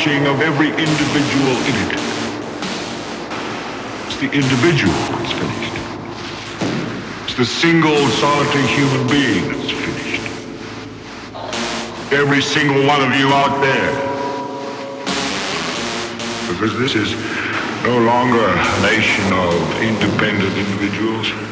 flourishing of every individual in it. It's the individual that's finished. It's the single solitary human being that's finished. Every single one of you out there. Because this is no longer a nation of independent individuals.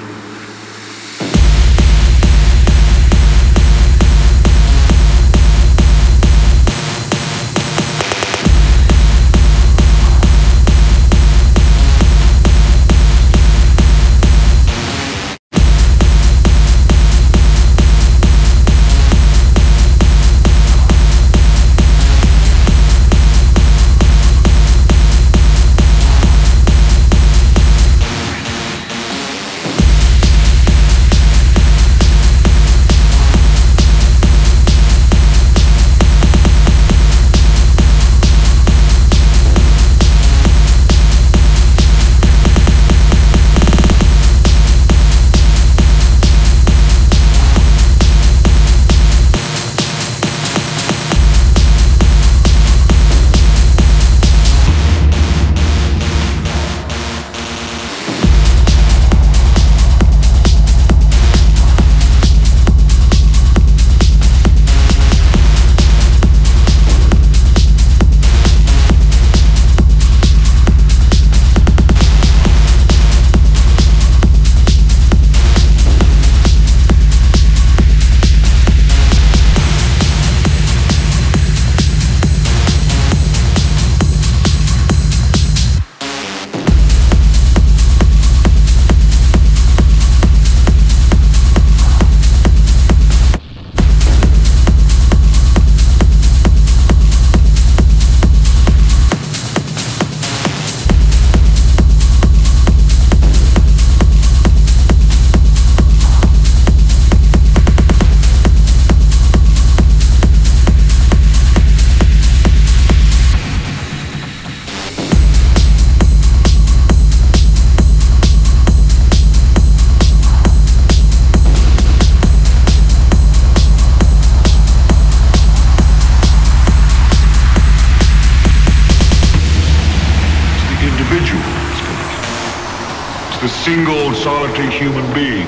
Solitary human being.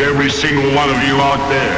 Every single one of you out there.